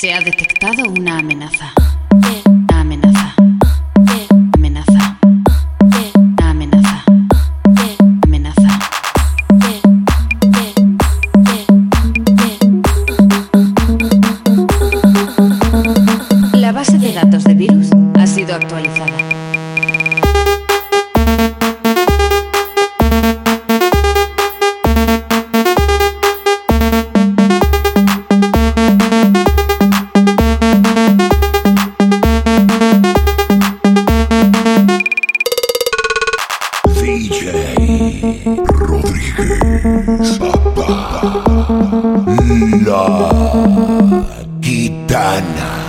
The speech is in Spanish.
Se ha detectado una amenaza. Una amenaza. Amenaza. Amenaza. Amenaza. La base de datos de virus ha sido actualizada. DJ Rodríguez Papá. La Gitana